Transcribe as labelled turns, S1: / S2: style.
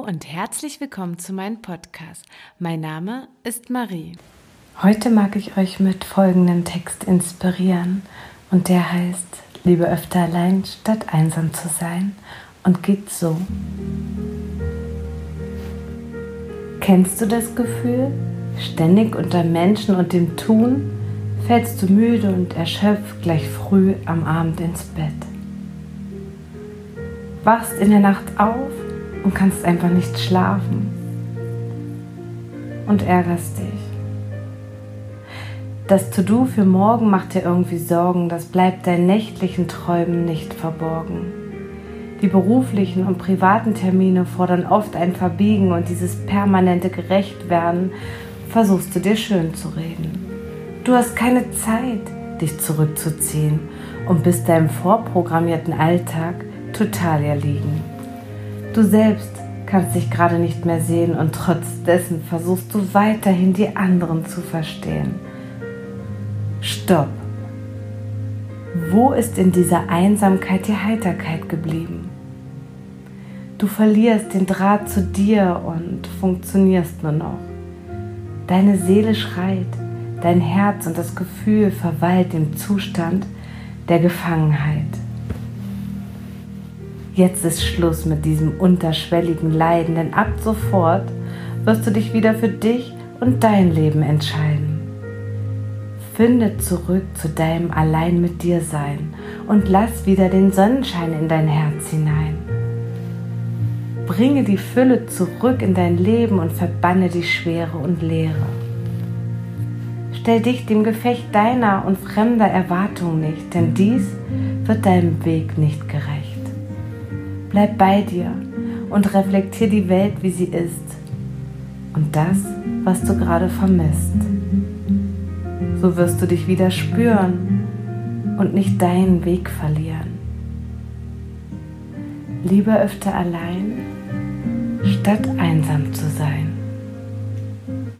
S1: und herzlich willkommen zu meinem Podcast. Mein Name ist Marie.
S2: Heute mag ich euch mit folgendem Text inspirieren und der heißt Liebe öfter allein statt einsam zu sein und geht so. Kennst du das Gefühl? Ständig unter Menschen und dem Tun fällst du müde und erschöpft gleich früh am Abend ins Bett. Wachst in der Nacht auf und kannst einfach nicht schlafen und ärgerst dich. Das To-Do für morgen macht dir irgendwie Sorgen, das bleibt deinen nächtlichen Träumen nicht verborgen. Die beruflichen und privaten Termine fordern oft ein Verbiegen und dieses permanente Gerechtwerden versuchst du dir schön zu reden. Du hast keine Zeit, dich zurückzuziehen und bist deinem vorprogrammierten Alltag total erliegen. Du selbst kannst dich gerade nicht mehr sehen und trotz dessen versuchst du weiterhin die anderen zu verstehen. Stopp! Wo ist in dieser Einsamkeit die Heiterkeit geblieben? Du verlierst den Draht zu dir und funktionierst nur noch. Deine Seele schreit, dein Herz und das Gefühl verweilt im Zustand der Gefangenheit. Jetzt ist Schluss mit diesem unterschwelligen Leiden, denn ab sofort wirst du dich wieder für dich und dein Leben entscheiden. Finde zurück zu deinem Allein mit dir sein und lass wieder den Sonnenschein in dein Herz hinein. Bringe die Fülle zurück in dein Leben und verbanne die Schwere und Leere. Stell dich dem Gefecht deiner und fremder Erwartungen nicht, denn dies wird deinem Weg nicht gerecht. Bleib bei dir und reflektier die Welt, wie sie ist und das, was du gerade vermisst. So wirst du dich wieder spüren und nicht deinen Weg verlieren. Lieber öfter allein, statt einsam zu sein.